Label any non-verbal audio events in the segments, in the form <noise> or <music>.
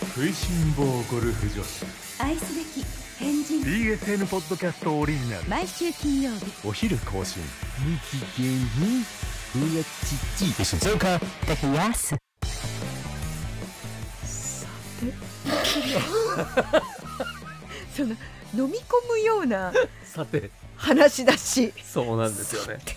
食いしん坊ゴルフ女子。愛すべき変人。BSN ポッドキャストオリジナル。毎週金曜日。お昼更新。日芸にうやちち静岡だやすその飲み込むようなさて。話だし。そうなんですよね。<laughs>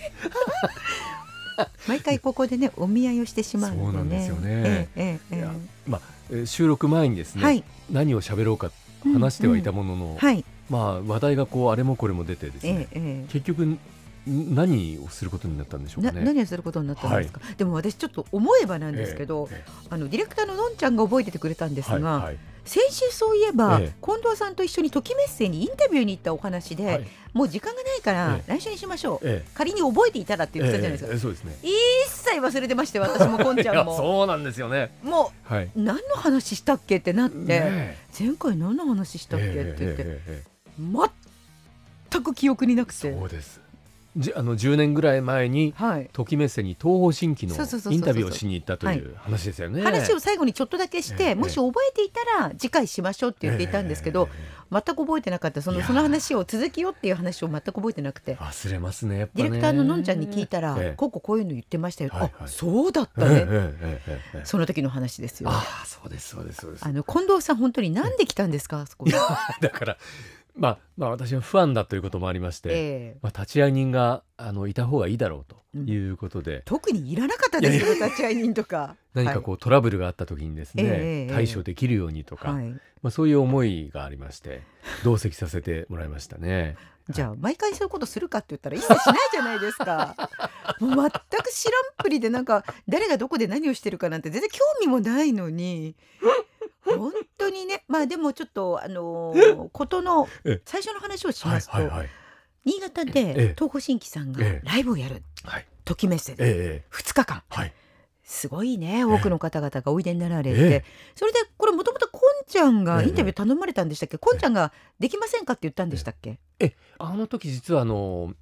毎回ここでねお見合いをしてしまうのでね。そうなんですよね。えええええいやまあえー収録前にですね、はい。何を喋ろうか話してはいたものの、えはい。まあ話題がこうあれもこれも出てですえね、ええ。結局ん何をすることになったんでしょうかね。何をすることになったんですか、でも私ちょっと思えばなんですけど、えあのディレクターののんちゃんが覚えててくれたんですが、えはいはい先週そういえば、ええ。近藤さんと一緒にときメッセにインタビューに行ったお話で、はい。もう時間がないからえ来週にしましょう、え仮に覚えていたらってえ言ってたじゃないですか、ええそうですね。一切忘れてまして私もこんちゃんも。<laughs> そうなんですよね。もはい。う何の話したっけってなって、ね前回何の話したっけって言って、全く記憶になくえて。そうです。じあの10年ぐらい前に、はい、とめせに東方神起のインタビューをしに行ったという話ですよね。話を最後にちょっとだけして、えー、もし覚えていたら次回しましょうって言っていたんですけど、え。ー、全く覚えてなかった。そのその話を続きよっていう話を全く覚えてなくて。忘れますね、ね、ディレクターののんちゃんに聞いたら、えー、こここういうの言ってましたよ、はいはい、あそうだったね、その時の話ですよ。あそうですそうですあの近藤さん本当になんで来たんですか、そこだからまあまあ私はファンだということもありまして、ええ。まあ立ち会い人があのいた方がいいだろうということで、特にいらなかったですよ <laughs> 立ち会い人とか。何かこうトラブルがあった時にですね、ええ対処できるようにとか、はい、はいまあそういう思いがありまして同席させてもらいましたね。じゃあ毎回そういうことするかって言ったら一切しないじゃないですか。<laughs> もう全く知らんぷりでなんか誰がどこで何をしてるかなんて全然興味もないのに <laughs> 本当にねまあでもちょっとあのーことのえ？え最初の話をしはいますと、はいはい新潟ええ。で東方神起さんがええ。ライブをやるはい。ときメッセでええええ。2日間。はい。すごいね多くの方々がおいでになられて、ええ。それでこれもともとこんちゃんがインタビュー頼まれたんでしたっけ、こんちゃんができませんかって言ったんでしたっけ、あの時実はあの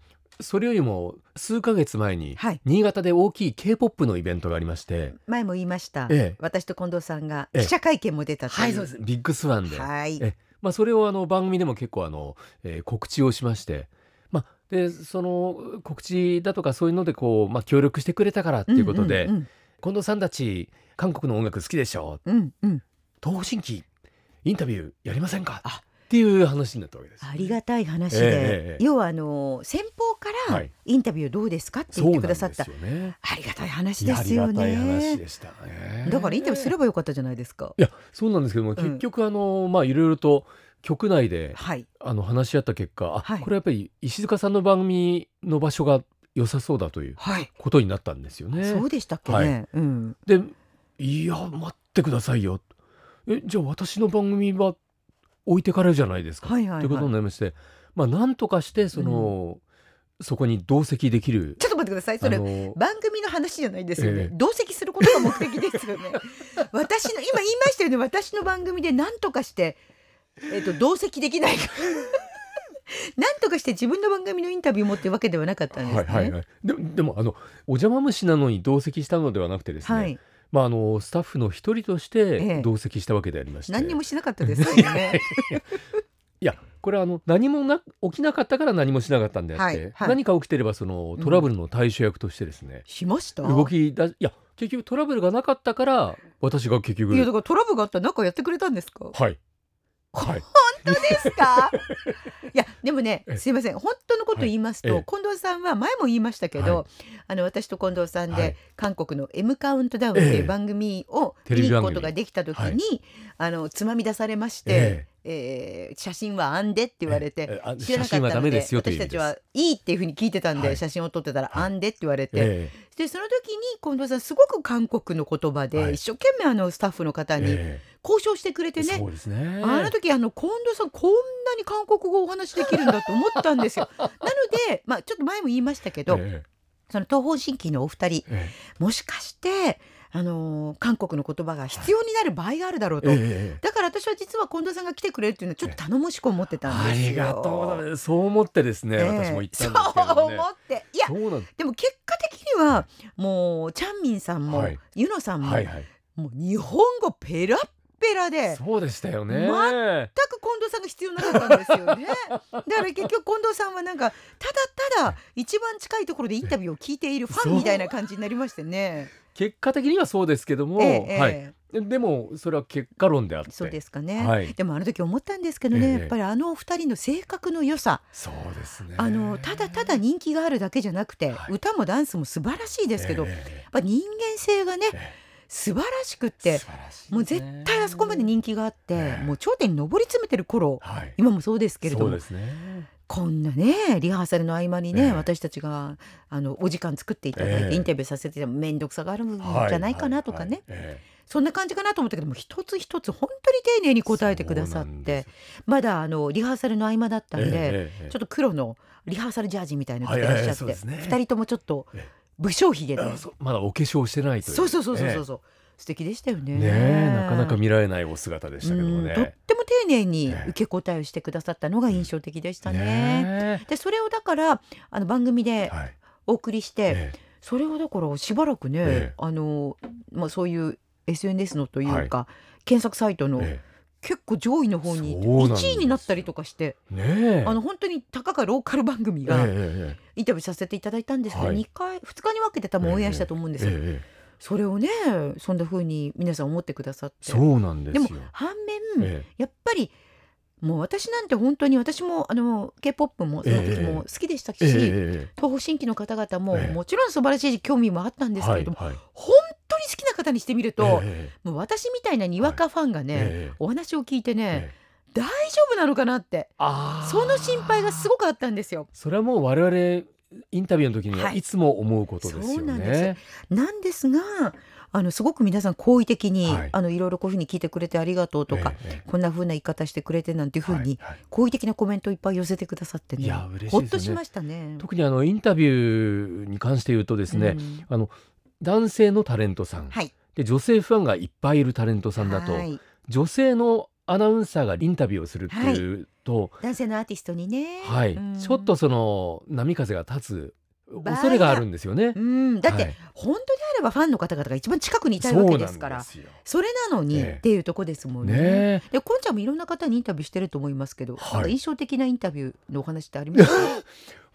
それよりも数ヶ月前にはい。新潟で大きい K-POP のイベントがありまして、前も言いました、ええ。私と近藤さんがええ。記者会見も出たという、はいそうです。ビッグスワンで、はい。えまあ、それをあの番組でも結構あの、えー告知をしまして、まあ、でその告知だとかそういうのでこう、まあ、協力してくれたからっていうことで、うん近藤さんたち韓国の音楽好きでしょう。んうんうん。東方神起インタビューやりませんか？あっていう話になったわけです。ありがたい話で、ええええ要はあの先方からはい。インタビューどうですかって言ってくださった、よね。ありがたい話ですよがたい話ねでしたね。だからインタビューすればよかったじゃないですか。いやそうなんですけども、結局あのまあいろいろと局内ではい。あの話し合った結果、あ、はい。これやっぱり石塚さんの番組の場所が良さそうだというはい。ことになったんですよね。そうでしたっけね、はい。うん。でいや待ってくださいよ。えじゃあ私の番組は置いてかれるじゃないですか、はいはいはい。ということになりましてまあなんとかしてその、そこに同席できる。ちょっと待ってください。それあの番組の話じゃないですよね、ええ。同席することが目的ですよね。<laughs> 私の今言いましたよね。私の番組で何とかしてえっ、と同席できないか。<laughs> 何とかして自分の番組のインタビューもってわけではなかったんですね。はいはいはい、ででもあのお邪魔虫なのに同席したのではなくてですね、はいまあ、あのスタッフの一人としええ。て同席したわけでありまして、何にもしなかったですよね。<laughs> いやこれはあの何もな起きなかったから何もしなかったんであって、はいはい。何か起きてればそのトラブルの対処役としてですね、しました？動きだいや結局トラブルがなかったから私が結局いやだからトラブルがあったら何かやってくれたんですか？はい。はい。本当ですか？<laughs> いやでもねえすいません。本当のこと言いますと、はいええ。近藤さんは前も言いましたけど、はい。あの私と近藤さんで、はい。韓国の「M カウントダウン」っていええう番組。を見に行くことができた時に、はい。あのつまみ出されまして、ええー写真はあんでって言われて、知らなかったので私たちはいいっていうふうに聞いてたんで、はい。写真を撮ってたら、はいあんでって言われて、えでその時に近藤さんすごく韓国の言葉で、はい。一生懸命あのスタッフの方にえ交渉してくれてね、ね。あの時あの近藤さんこんなに韓国語をお話しできるんだと思ったんですよ。<laughs> なので、まあ、ちょっと前も言いましたけど、えその東方神起のお二人え。もしかして、あのー韓国の言葉が必要になる場合があるだろうと。ええだから私は実は近藤さんが来てくれるっていうのはちょっと頼もしく思ってたんあですよ。りがとうございます。そう思ってですね、ええ。私も言ったんですけどそうね思って。いやでも結果的にはもうチャンミンさんも、はい。ユノさんも、はいはい。もう日本語ペラッペラでそうでしたよね。全全く近藤さんが必要なかったんですよね。<laughs> だから結局近藤さんはなんかただただ一番近いところでインタビューを聞いているファンみたいな感じになりましてね。結果的にはそうですけども、ええええ。はい。でもそれは結果論であって。そうですかね、はい。でもあの時思ったんですけどね、ええ。やっぱりあのお二人の性格の良さ。そうですね。あのただただ人気があるだけじゃなくて、はい。歌もダンスも素晴らしいですけど、やっえぱ人間性がねええ。素晴らしくっえて素晴らしいですね。もう絶対あそこまで人気があって、ええ。もう頂点に上り詰めてる頃はい。今もそうですけれども。そうですね。こんなねリハーサルの合間にね、ええ。私たちがあのお時間作っていただいて、ええ。インタビューさせても面倒くさがあるんじゃないかなとかね、そんな感じかなと思ったけども一つ一つ本当に丁寧にえ答えてくださってまだあのリハーサルの合間だったんで、ええええちょっと黒のリハーサルジャージみたいなの着てらっしゃって、はいはいね。二人ともちょっとええ。武将髭で、まだお化粧してないという。そうそうそうそうそうえそう、素敵でしたよね。えねえなかなか見られないお姿でしたけどもうんとっね。ても丁寧にええ受け答えをしてくださったのが印象的でしたね。ねでそれをだからあの番組えではい。お送りして、えそれをだからしばらくね、ええ。あのまあ、そういう SNS のというか、検索サイトのええ。結構上位の方にそうなんです1位になったりとかしてえねえ。あの本当にたかがローカル番組ええがええインタビューさせていただいたんですけど、はい。2回2日に分けて多分オンエアしたと思うんですよ。えええそれをねそんな風に皆さん思ってくださって。そうなんですよ。でも反面、えやっぱりもう私なんて本当に私もあの K-POP もその時も好きでしたし、ええええ東方神起の方々もええ。もちろん素晴らしい興味もあったんですけれども、はいはい。本当に好きな方にしてみると、ええもう私みたいなにわかファンがね、ええお話を聞いてね、ええ。大丈夫なのかなってその心配がすごくあったんですよ。それはもう我々インタビューの時にははい。いつも思うことですよそうなんでね。なんですがあのすごく皆さん好意的に、はい。あのいろいろこういうふうに聞いてくれてありがとうとか、ええええ。こんな風な言い方してくれてなんていうふうに、はいはい。好意的なコメントをいっぱい寄せてくださってね。いや嬉しいですね。ほっとしましたね。特にあのインタビューに関して言うとですね、うん。あの男性のタレントさん、はい。で女性ファンがいっぱいいるタレントさんだと、はい。女性のアナウンサーがインタビューをするっていうと、男性のアーティストにね、はい。うん。ちょっとその波風が立つ恐れがあるんですよね。うん、だって、はい。本当であればファンの方々が一番近くにいたいわけですからそれなのに、ええ。っていうとこですもんね。ねえ。でこんちゃんもいろんな方にインタビューしてると思いますけど、はい。印象的なインタビューのお話ってあります？か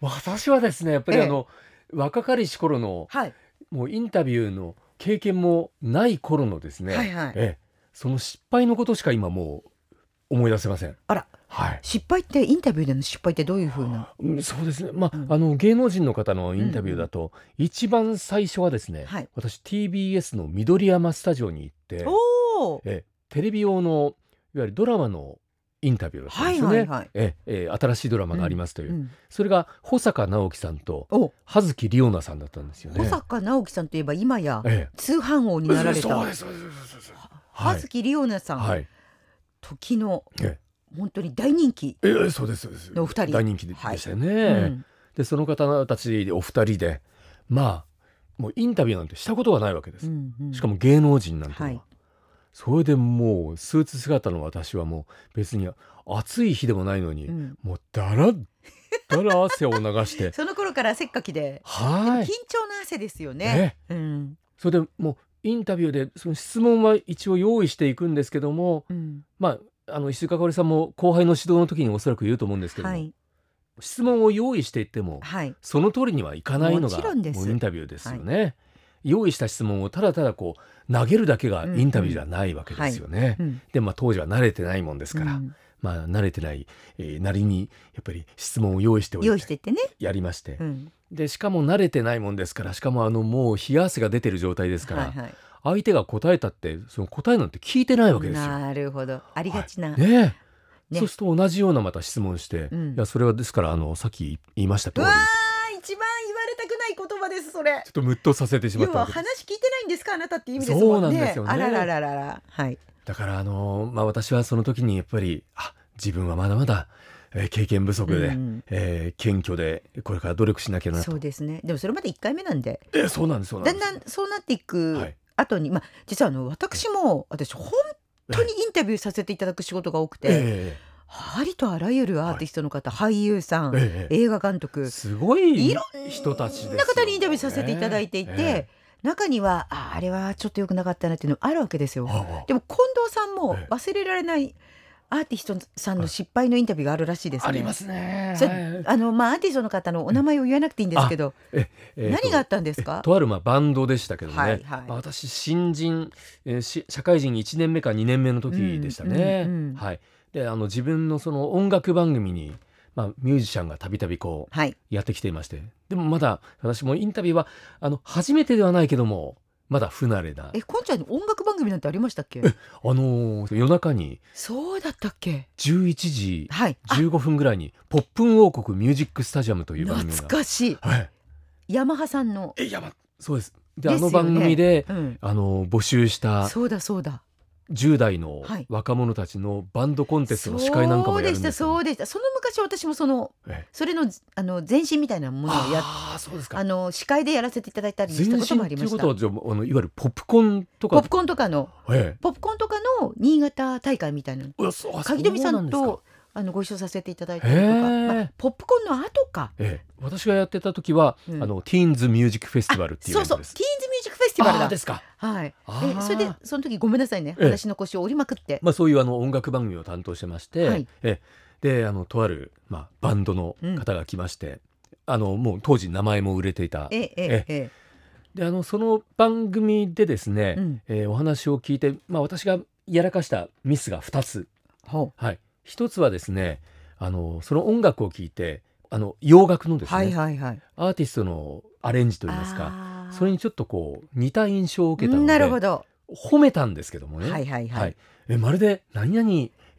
<laughs> 私はですねやっぱりええ。あの、若かりし頃のはい、もうインタビューの経験もない頃のですね、はいはい。ええその失敗のことしか今もう思い出せません。あら。はい。失敗ってインタビューでの失敗ってどういうふうな？うんそうですね、まあうん。あの芸能人の方のインタビューだと、一番最初はですね、はい。私 TBS の緑山スタジオに行ってえテレビ用のいわゆるドラマのインタビューだったんですよね。はいはいはい。ええ新しいドラマがありますという、うん、それが保坂直樹さんとお。葉月里央奈さんだったんですよね。保坂直樹さんといえば今やえ通販王えになられた。そう葉月里央奈さん、はい。時のえ本当に大人気、ええそうですそうです。のお二人。大人気ででしたよね。うん。でその方たちお二人でまあもうインタビューなんてしたことがないわけです。うんうん。しかも芸能人なんてのは、はい。それでもうスーツ姿の私はもう別に暑い日でもないのに、うん。もうだらだら汗を流して。<laughs> その頃からせっかきで、はい。緊張な汗ですよね。うん。それでもうインタビューでその質問は一応用意していくんですけどもうん。まああの石塚かおりさんも後輩の指導の時におそらく言うと思うんですけども、はい。質問を用意していってもはい。その通りにはいかないのもがもうインタビューですよね。用意した質問をただただこう投げるだけがインタビューじゃないわけですよね。うん。でまあ当時は慣れてないもんですから、うん。まあ慣れてない、えーなりにやっぱり質問を用意しておいて用意してってね。やりまして、うんでしかも慣れてないもんですからしかもあのもう冷や汗が出てる状態ですから、はいはい相手が答えたってその答えなんて聞いてないわけですよ。なるほどありがちな。ねえねそうすると同じようなまた質問して、うんいやそれはですからあのさっき言いました通り一番言われたくない言葉ですそれ。ょっとムッとさせてしまった話聞いてないんですかあなたって意味ですもんね。そうなんですよねあらららららはい。だからあのまあ私はその時にやっぱりあ自分はまだまだ、えー経験不足で、うんえー謙虚でこれから努力しなきゃなと。そうですね。でもそれまで一回目なんで、えーそうなんですそうなんだんです。だんそうなっていはくい。後に、まあ実はあの私も私本当にインタビューさせていただく仕事が多くて、えありとあらゆるアーティストの方、俳優さん、えええ映画監督、すごいいろんな方にインタビューさせていただいていて、え中にはああれはちょっと良くなかったなっていうのあるわけですよ。あ。でも近藤さんもええ。忘れられないアーティストさんの失敗のインタビューがあるらしいですね。ありますね。あのまあアーティストの方のお名前を言わなくていいんですけど、ええーと何があったんですか？えとあるまあバンドでしたけどね、はいはいまあ、私新人、えーし社会人1年目か2年目の時でしたね。うんうんうんはい、であの自分のその音楽番組に、まあ、ミュージシャンがたびたびこうはい。やってきていましてでもまだ私もインタビューはあの初めてではないけどもまだ不慣れなえ、こんちゃんに音楽番組なんてありましたっけ？あのー夜中にそうだったっけ？11時はい。あ15分ぐらいに「ポップン王国ミュージックスタジアム」という番組が。懐かしい。はい、ヤマハさんの。えいやまそうですでですよねあの番組でうん。あの募集したそうだそうだ。10代のはい。若者たちのバンドコンテストの司会なんかもやるんですよ。そうでしたそうでした。その昔私もそのええ。それのあの前身みたいなものをやっああそうですか。あの司会でやらせていただいたりし前たこともありました。いうことはああのいわゆるポップコーンとか。ポップコーンとかのええ。ポップコーンとかの新潟大会みたいな。鍵富さんとあのご一緒させていただいたりとか、まあ、ポップコーンの後か。ええ。私がやってた時は、うん。あのティーンズミュージックフェスティバルっていうイそうそう、ティーンズェスティバルだ。ですか。はい。え、それでその時ごめんなさいね、ええ。私の腰を折りまくって。まあそういうあの音楽番組を担当してまして、はい。ええ。であのとあるまあバンドの方が来まして、あのもう当時名前も売れていた。ええええであのその番組でですね、うん。えーお話を聞いて、まあ、私がやらかしたミスが2つ、ほはい、1つはですねあのその音楽を聴いてあの洋楽のうですね、はいはいはい。アーティストのアレンジといいますかそれにちょっとこう似た印象を受けたのでなるほど。褒めたんですけどもね、はいはいはい。えまるで何々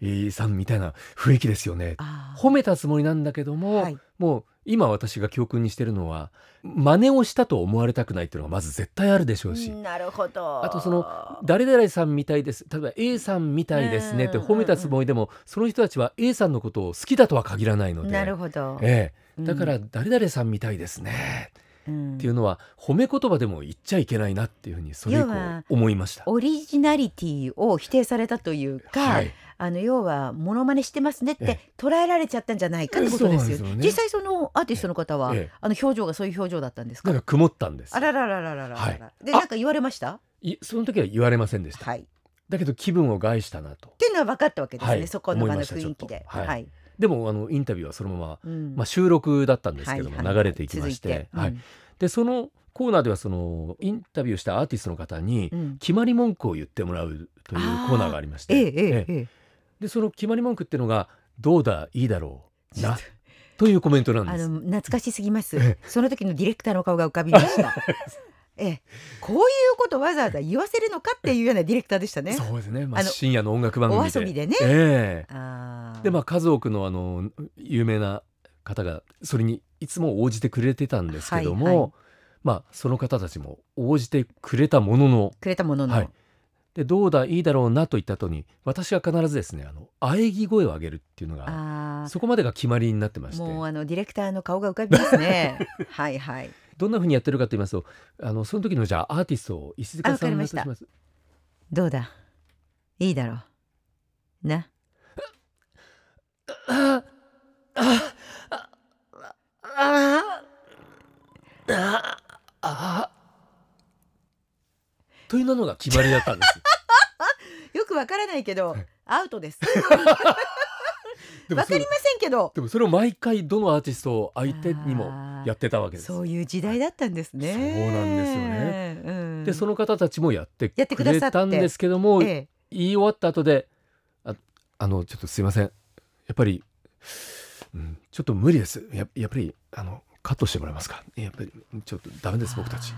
えーさんみたいな雰囲気ですよね。あー。褒めたつもりなんだけども、はい。もう今私が教訓にしてるのは真似をしたと思われたくないっていうのがまず絶対あるでしょうし、なるほど。あとその誰々さんみたいです。例えば A さんみたいですね。って褒めたつもりでもその人たちは A さんのことを好きだとは限らないので。なるほど。ええ、うん。だから誰々さんみたいですねっていうのは褒め言葉でも言っちゃいけないなっていうふうにそれ以降思いました。オリジナリティを否定されたというか、はい、あの要はモノマネしてますねって捉えられちゃったんじゃないかってことですよ,、ね、実際そのアーティストの方は、あの表情がそういう表情だったんですか？曇ったんです。あらららららら、はい、でなんか言われました？いその時は言われませんでした、はい、だけど気分を害したなと。っていうのは分かったわけですね、はい、そこの場の雰囲気で。はい、はい。でもあのインタビューはそのまま、まあ、収録だったんですけども、流れていきまして。はい。でそのコーナーではそのインタビューしたアーティストの方に決まり文句を言ってもらうというコーナーがありまして、えええ、でその決まり文句っていうのが「どうだいいだろう <laughs> な」というコメントなんです。あの懐かしすぎます。その時のディレクターの顔が浮かびました。<laughs> ええ、こういうことわざわざ言わせるのかっていうようなディレクターでしたね。そうですね、まあ、あの深夜の音楽番組で。お遊びでね。ええ。あー。でまあ数多くのあの有名な方がそれにいつも応じてくれてたんですけども、はいはい。まあその方たちも応じてくれたものの。くれたものの、はい。でどうだいいだろうなと言った後に私は必ずですねあの喘ぎ声を上げるっていうのがそこまでが決まりになってまして。もうあのディレクターの顔が浮かびますね。<laughs> はいはい。どんなふうにやってるかと言いますとあのその時のじゃあアーティストを石塚さんあわかりましますどうだ？いいだろう。な？あああああというのが決まりだったんです。<laughs> よくわからないけどはい、アウトです。<laughs> わかりませんけど。でもそれを毎回どのアーティストを相手にもやってたわけです。そういう時代だったんですね。そうなんですよね。うん、でその方たちもやってくれたんですけども、ええ、言い終わった後でああのちょっとすいませんやっぱり、うん、ちょっと無理ですややっぱりあのカットしてもらえますか？やっぱりちょっとダメです僕たち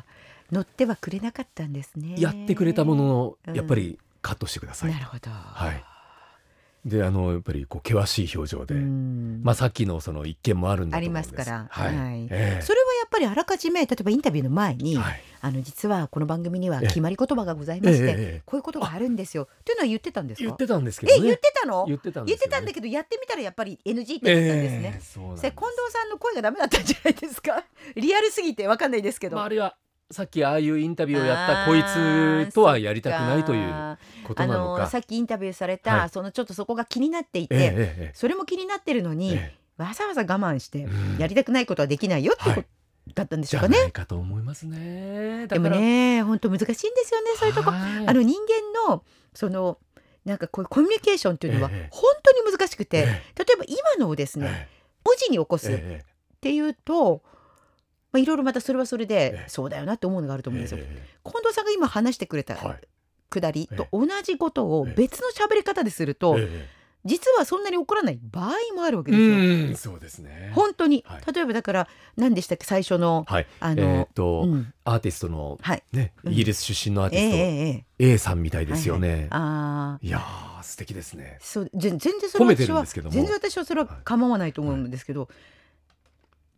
乗ってはくれなかったんですね。やってくれたもののうんやっぱりカットしてください、なるほど。はいであのやっぱりこう険しい表情で、うん。まあさっきのその一件もあるんだありと思うんです。ますから。はい、はい。ええ。それはやっぱりあらかじめ例えばインタビューの前に、はい。あの実はこの番組にはええ。決まり言葉がございまして、ええええこういうことがあるんですよ。というのは言ってたんですか？言ってたんですけどね。え言ってたの？言ってたんね。言ってたんだけどやってみたらやっぱり NG って言ったんですね、ええそうなんです。それ近藤さんの声がダメだったんじゃないですか？リアルすぎてわかんないですけど、まあ、あるいはさっきああいうインタビューをやったこいつとはやりたくないというあことなのか。のさっきインタビューされた、はい。そのちょっとそこが気になっていて、ええええ。それも気になってるのに、ええ。わざわざ我慢してうんやりたくないことはできないよってこはい。だったんでしょうかね。ないかと思いますね。だでもね本当難しいんですよねそういうとこ。はい。あの人間のそのなんかこういうコミュニケーションっていうのはええ本当に難しくて、え例えば今のをですえねえ文字に起こすっえていうと、まあ、いろいろまたそれはそれえでえそうだよなって思うのがあるとえ思うんですよ。え近藤さんが今話してくれたくだりとえ同じことをええ。別の喋り方ですると、え実はそんなに起こらない場合もあるわけえですよ。うん。そうですね。本当に、はい。例えばだから何でしたっけ？最初のはい。あの、と、うん。アーティストのはい。ねうん。イギリス出身のアーテええィスト、えええ A さんみたいえですよね。ああいやー素敵ですね。そう全全然それは私は全然私はそれは構わないと思うんですけど、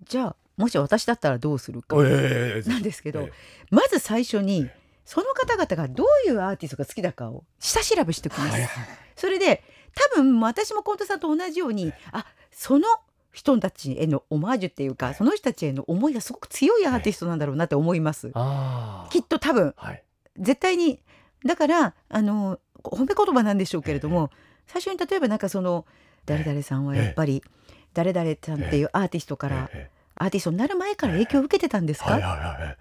じゃあもし私だったらどうするかええなんですけど、えまず最初にえその方々がどういうアーティストが好きだかを下調べしておきます。それで多分私も近藤さんと同じようにあその人たちへのオマージュっていうか、はいその人たちへの思いがすごく強いアーティストなんだろうなって思います。きっと多分。はい。絶対にだからあの褒め言葉なんでしょうけれども、最初に例えばなんかその誰々さんはやっぱり誰々さんっていうアーティストからえアーティストになる前から影響を受けてたんですか、えはいはいはい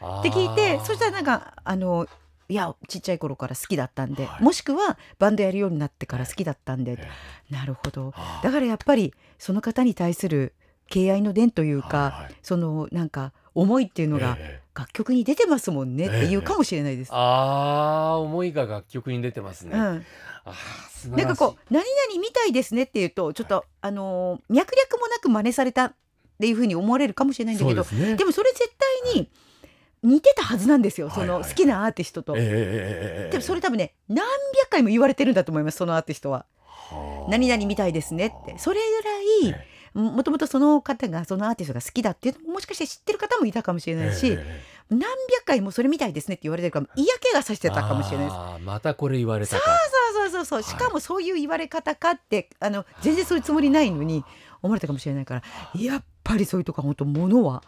あーって聞いてそしたらなんかあのいやちっちゃい頃から好きだったんで、はい。もしくはバンドやるようになってから好きだったんで、えなるほど。だからやっぱりその方に対する敬愛の伝というか、はいはい。そのなんか思いっていうのがええ。楽曲に出てますもんねっていうかもしれないです。あー思いが楽曲に出てますね。あうん、なんかこう「何々みたいですね」っていうとちょっと、あのー脈略もなく真似されたっていうふうに思われるかもしれないんだけどねでもそれ絶対に似てたはずなんですよ、そはいはいの好きなアーティストと。でもそれ多分ね何百回も言われてるんだと思いますそのアーティストは。はあ何々みたいですねってそれぐらいえもともとその方がそのアーティストが好きだっていうのももしかして知ってる方もいたかもしれえないし、ええ何百回もそれみたいですねって言われてるから嫌気がさしてたかもしれないです。またこれ言われたか。そうそうそうそうはいしかもそういう言われ方かってあの全然そういうつもりないのに思われたかもしれないからやっぱりそういうとこは本当ものは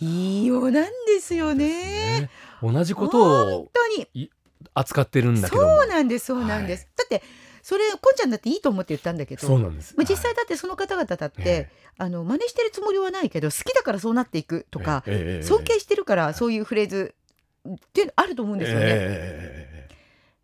いいようなんですよね。ね同じことを本当に扱ってるんだけどもそうなんですそうなんです。だってそれこんちゃんだっていいと思って言ったんだけどそうなんです。まあ、実際だってその方々だって、えあの真似してるつもりはないけど好きだからそうなっていくとか、尊敬してるからそういうフレーズっていうのあると思うんですよね。ええ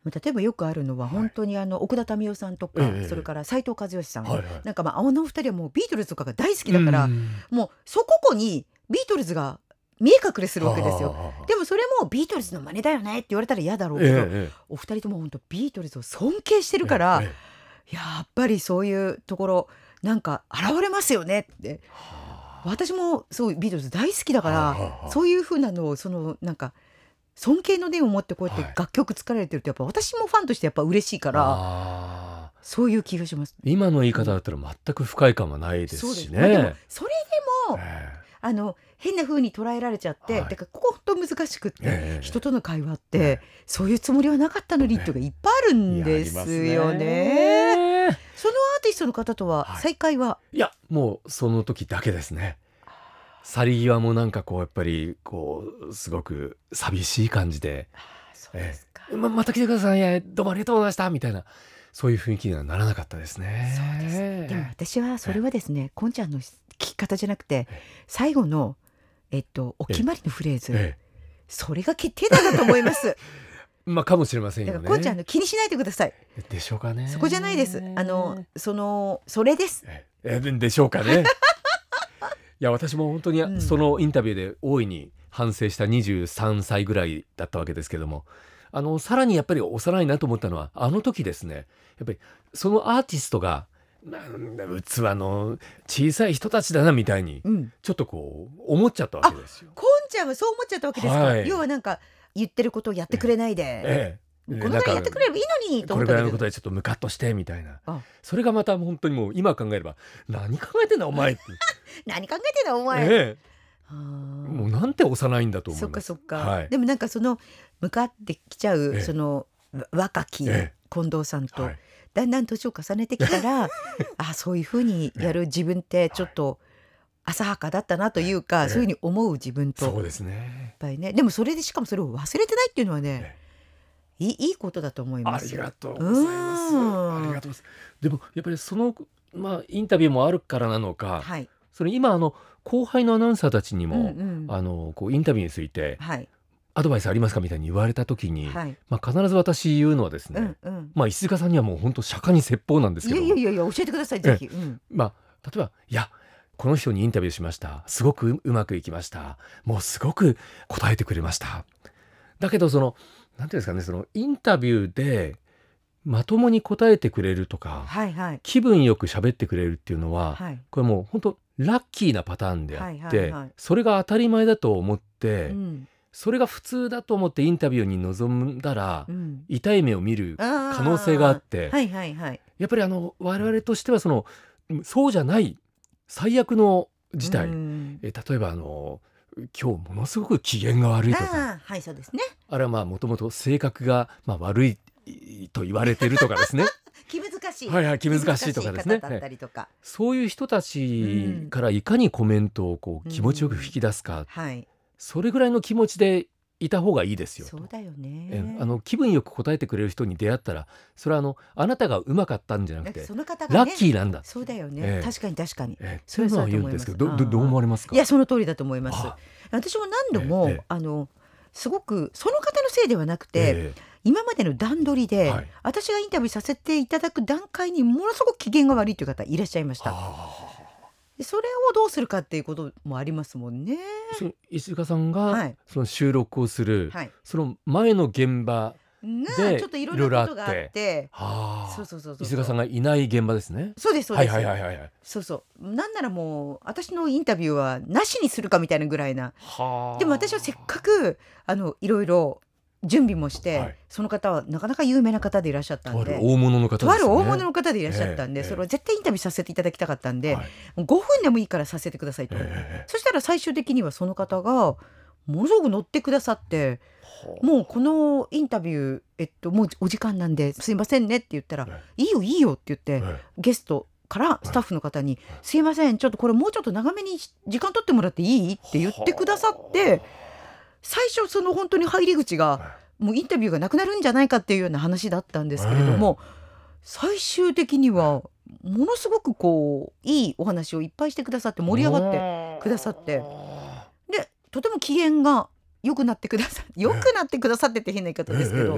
例えばよくあるのははい。本当にあの奥田民生さんとか、ええそれから斉藤和義さん、なんかまああのお二人はもうビートルズとかが大好きだから、うん。もうそここにビートルズが見え隠れするわけですよ。でもそれもビートルズの真似だよねって言われたら嫌だろうけど、お二人とも本当ビートルズを尊敬してるから、やっぱりそういうところなんか現れますよねって。はあ。私もそうビートルズ大好きだから、そういう風なのをそのなんか尊敬の念を持ってこうやっはい。て楽曲作られてるとやっぱ私もファンとしてやっぱ嬉しいからあー。そういう気がします。今の言い方だったら全く不快感はないですそうです。しまあでもね。それでもえあの変な風に捉えられちゃって、はい。だからここ本当難しくって、ええ。人との会話っえてそういうつもりはなかったのにっていっぱいあるえんですよね。ね。そのアーティストの方とははい。再会は、いやもうその時だけですね。去り際もなんかこうやっぱりこうすごく寂しい感じでですか。ままた来てくださいねどうもありがとうございましたみたいなそういう雰囲気にはならなかったですね。そうですでも私はそれはですね、こんちゃんの聞き方じゃなくてえ最後のえっとお決まりのフレーズ、ええそれが決定打だと思います。<laughs> まあかもしれませんだよね。こんちゃんの気にしないでください。でしょうかね。そこじゃないです。あのそのそれです。えでしょうかね。いや私も本当にうんそのインタビューで大いに反省した23歳ぐらいだったわけですけどもあのさらにやっぱり幼いなと思ったのはあの時ですねやっぱりそのアーティストがなんだ器の小さい人たちだなみたいにうん。ちょっとこう思っちゃったわけですよ。こんちゃんはそう思っちゃったわけですか？はい要はなんか言ってることをやってくれないで、ええこのぐらいやってくれればいいのにとこれぐらいのこと。でちょっとムカッとしてみたいな。あ。それがまた本当にもう今考えれば何考えてんだお前って、<laughs> 何考えてんだお前。え。あえー。もうなんて幼いんだと思いそっかそっか、はい。でもなんかその向かってきちゃう、ええ。そのわ若きえ近藤さんと、はい。だんだん年を重ねてきたら <laughs> あそういうふうにやる自分ってちょっと浅はかだったなというか、ええ。そういうふうに思う自分と。やっそうですね。ぱりね。でもそれでしかもそれを忘れてないっていうのはね、いいいいことだと思います。ありがとうございます。うんありがとうございます。でもやっぱりそのまあインタビューもあるからなのか、はい、それ今あの後輩のアナウンサーたちにも、うんうんあのこうインタビューについてはいアドバイスありますかみたいに言われた時に、はい。まあ、必ず私言うのはですね、うんうん。まあ石塚さんにはもう本当釈迦に説法なんですいけどやいやいやいや教えてくださいぜひ。う <laughs> んまあ例えば「いやこの人にインタビューしましたすごくううまくいきましたもうすごく答えてくれました」だけどそのなんていうんですかねそのインタビューでまともに答えてくれるとかはいはい気分よく喋ってくれるっていうのは、はい。これもう本当ラッキーなパターンであって、はいはいはいそれが当たり前だと思って、うんそれが普通だと思ってインタビューに臨んだら、うん。痛い目を見る可可能性があって、はいはいはい。やっぱりあの我々としてはそのそうじゃない最悪の事態、うんえ例えばあの今日ものすごく機嫌が悪いとかはいそうですね。あれはまあもともと性格がまあ悪いと言われてるとかですね <laughs> 気難しい。はいはい気難しいとかですね気難しい方だったりとか。そういう人たちからいかにコメントをこううん気持ちよく引き出すか、はい。それぐらいの気持ちでいた方がいいですよ。とそうだよえね。あの気分よく答えてくれる人に出会ったらそれはあのあなたがうまかったんじゃなくてその方がラねッキーなんだ。そうだよね、ええ。確かに確かに。えそれそういうのは言うんですけどどどどう思われますか？いやその通りだと思います。あ私も何度も、ええあのすごくその方のせいではなくて、え今までの段取りで、はい。私がインタビューさせていただく段階にものすごく機嫌が悪いという方いらっしゃいました。それをどうするかっていうこともありますもんね。あその石塚さんがはいその収録をする、はい。その前の現場がでちょっといろんなことがあって、はあそうそうそうそう。石塚さんがいない現場ですねそうですそうです。はいはいはいはいはいそうそう。なんならもう私のインタビューはなしにするかみたいなぐらいな。はあでも私はせっかくあのいろいろ準備もして、はい。その方はなかなか有名な方でいらっしゃったんで。とある大物の方ね。とある大物の方でいらっしゃったんで、ええ。それを絶対インタビューさせていただきたかったんで、はい。もう5分でもいいからさせてくださいと、えそしたら最終的にはその方がものすごく乗ってくださってえもうこのインタビュー、えっと、もうお時間なんですいませんねって言ったらえ「いいよいいよ」って言ってえゲストからスタッフの方に「すいませんちょっとこれもうちょっと長めに時間取ってもらっていい?」って言ってくださって最初その本当に入り口がもうインタビューがなくなるんじゃないかっていうような話だったんですけれども、最終的にはものすごくこういいお話をいっぱいしてくださって盛り上がっててくださってでとても機嫌が良くなってくださ良くなってくださってって変な言い方ですけど、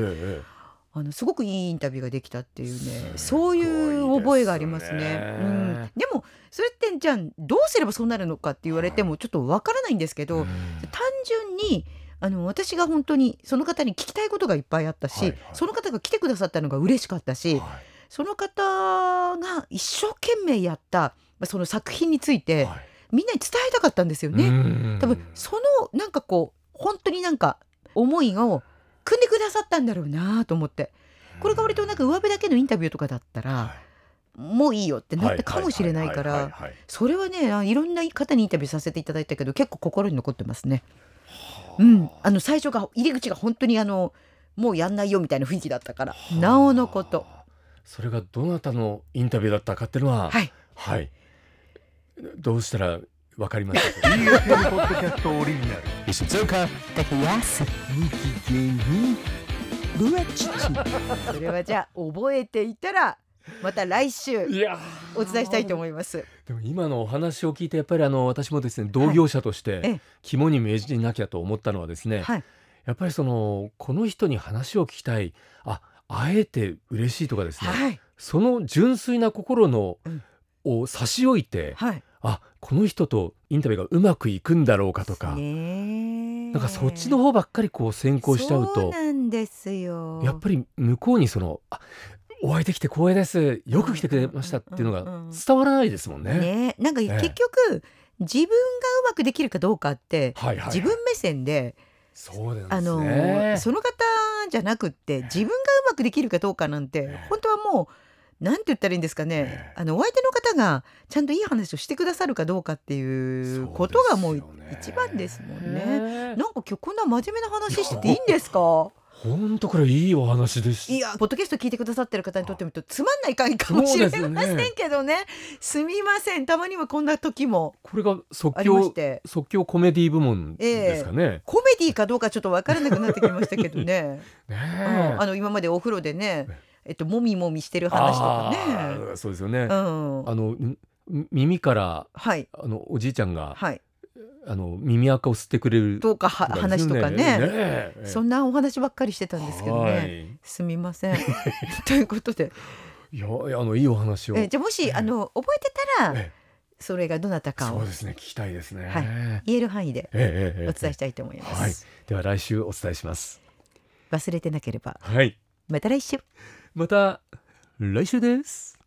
あのすごくいいインタビューができたっていうねすそうごいう覚えがありますね。うん、でもそれってじゃあどうすればそうなるのかって言われてもちょっとわからないんですけど、えうん。単純にあの私が本当にその方に聞きたいことがいっぱいあったし、はいはい。その方が来てくださったのが嬉しかったし、はい。その方が一生懸命やったまあその作品についてはい。みんなに伝えたかったんですよね。うん。多分そのなんかこう本当になんか思いを組んでくださったんだろうなと思って。これが割となんか上辺だけのインタビューとかだったら、はい。もういいよってなったかもしれないからそれはねあいろんな方にインタビューさせていただいたけど結構心に残ってますね。うん、あの最初が入り口が本当にあのもうやんないよみたいな雰囲気だったからなおのこと。それがどなたのインタビューだったかっていうのははい。はい。どうしたらわかりました。か BFM ポッドキャストオリジナル石塚高安無期限にブエチチそれはじゃあ覚えていたらまた来週いやー。お伝えしたいと思います。でも今のお話を聞いてやっぱりあの私もですね同業者としええ。て肝に銘じなきゃと思ったのはですね、はい。やっぱりそのこの人に話を聞きたい。あ会えて嬉しいとかですね、はい。その純粋な心の、うん。を差し置いてはい。あこの人とインタビューがうまくいくんだろうかとか、ね。なんかそっちの方ばっかりこう先行しちゃうとなんですよ。やっぱり向こうにそのあお会いできて光栄です。よく来てくれましたっていうのが伝わらないですもんね。ね。なんかえ結局、自分がうまくできるかどうかって、はいはいはい。自分目線でそうですあのね。その方じゃなくって自分がうまくできるかどうかなんてええ。本当はもうなんて言ったらいいんですかね、ええ。あのお相手の方がちゃんといい話をしてくださるかどうかっていうことがもう一番ですもんね。ねなんか今日こんな真面目な話してていいんですか？本当これいいお話です。いやポッドキャスト聞いてくださってる方にとってみるとつまんない会かもしれませんけどね。すみません。たまにはこんな時もこれが即興て。即興コメディ部門ですかね。コメディかどうかちょっと分からなくなってきましたけどね、<laughs> ねうん。えあの今までお風呂でねええっともみもみしてる話とかね。そうですよね。うん、あの耳からはい。あのおじいちゃんが、はい。あの耳垢を吸ってくれるとか話とかね。ねえ。えそんなお話ばっかりしてたんですけどね。はい。すみません。<laughs> ということで。いやあのいいお話を。えじゃあもし、ええ。あの覚えてたら、えそれがどなたかを。そうですね。聞きたいですね、はい。え言える範囲でえええ。お伝えしたいと思います、はい。では来週お伝えします。忘れてなければ。はい。また来週また来週です。